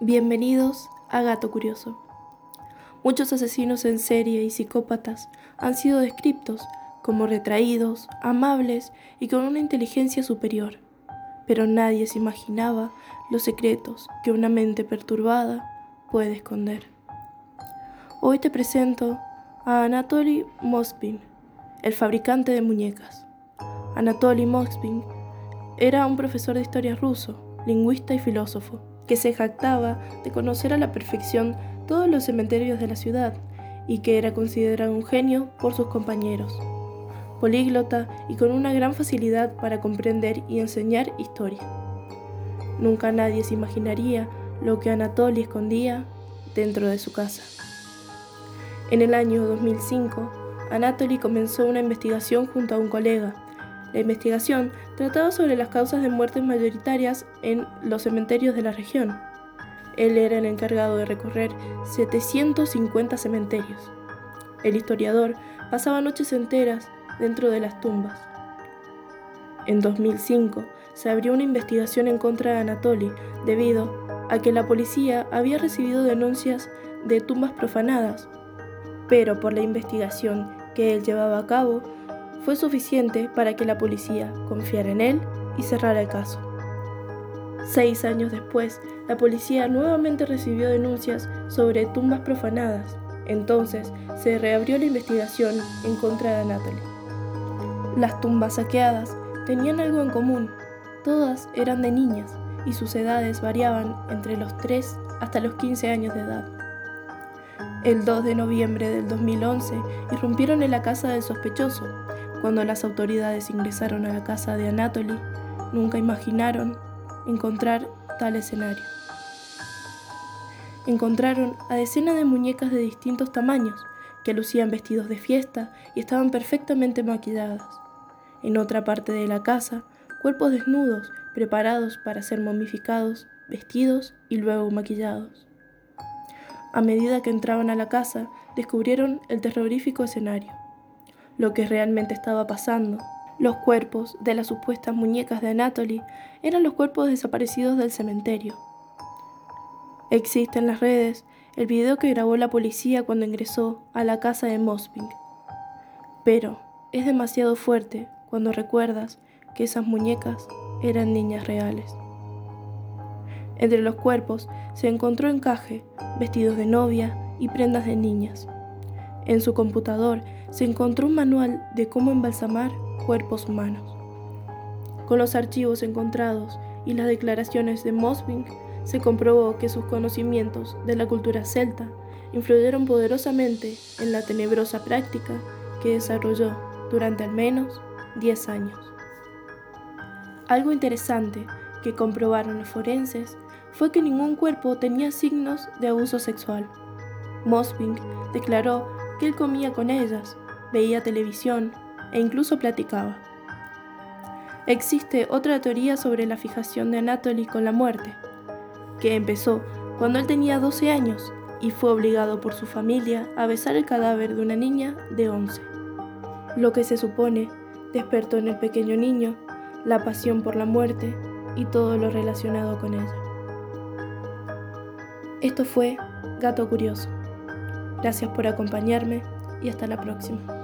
Bienvenidos a Gato Curioso. Muchos asesinos en serie y psicópatas han sido descritos como retraídos, amables y con una inteligencia superior, pero nadie se imaginaba los secretos que una mente perturbada puede esconder. Hoy te presento a Anatoly Mospin, el fabricante de muñecas. Anatoly Mospin era un profesor de historia ruso, lingüista y filósofo que se jactaba de conocer a la perfección todos los cementerios de la ciudad y que era considerado un genio por sus compañeros. Políglota y con una gran facilidad para comprender y enseñar historia. Nunca nadie se imaginaría lo que Anatoly escondía dentro de su casa. En el año 2005, Anatoly comenzó una investigación junto a un colega la investigación trataba sobre las causas de muertes mayoritarias en los cementerios de la región. Él era el encargado de recorrer 750 cementerios. El historiador pasaba noches enteras dentro de las tumbas. En 2005 se abrió una investigación en contra de Anatoly debido a que la policía había recibido denuncias de tumbas profanadas, pero por la investigación que él llevaba a cabo, fue suficiente para que la policía confiara en él y cerrara el caso. Seis años después, la policía nuevamente recibió denuncias sobre tumbas profanadas. Entonces, se reabrió la investigación en contra de Anatoly. Las tumbas saqueadas tenían algo en común. Todas eran de niñas y sus edades variaban entre los 3 hasta los 15 años de edad. El 2 de noviembre del 2011 irrumpieron en la casa del sospechoso, cuando las autoridades ingresaron a la casa de Anatoly, nunca imaginaron encontrar tal escenario. Encontraron a decenas de muñecas de distintos tamaños que lucían vestidos de fiesta y estaban perfectamente maquilladas. En otra parte de la casa, cuerpos desnudos preparados para ser momificados, vestidos y luego maquillados. A medida que entraban a la casa, descubrieron el terrorífico escenario lo que realmente estaba pasando. Los cuerpos de las supuestas muñecas de Anatoly eran los cuerpos desaparecidos del cementerio. Existe en las redes el video que grabó la policía cuando ingresó a la casa de Mosping. Pero es demasiado fuerte cuando recuerdas que esas muñecas eran niñas reales. Entre los cuerpos se encontró encaje, vestidos de novia y prendas de niñas. En su computador se encontró un manual de cómo embalsamar cuerpos humanos. Con los archivos encontrados y las declaraciones de Mosving, se comprobó que sus conocimientos de la cultura celta influyeron poderosamente en la tenebrosa práctica que desarrolló durante al menos 10 años. Algo interesante que comprobaron los forenses fue que ningún cuerpo tenía signos de abuso sexual. Mosving declaró que él comía con ellas, veía televisión e incluso platicaba. Existe otra teoría sobre la fijación de Anatoly con la muerte, que empezó cuando él tenía 12 años y fue obligado por su familia a besar el cadáver de una niña de 11, lo que se supone despertó en el pequeño niño la pasión por la muerte y todo lo relacionado con ella. Esto fue Gato Curioso. Gracias por acompañarme y hasta la próxima.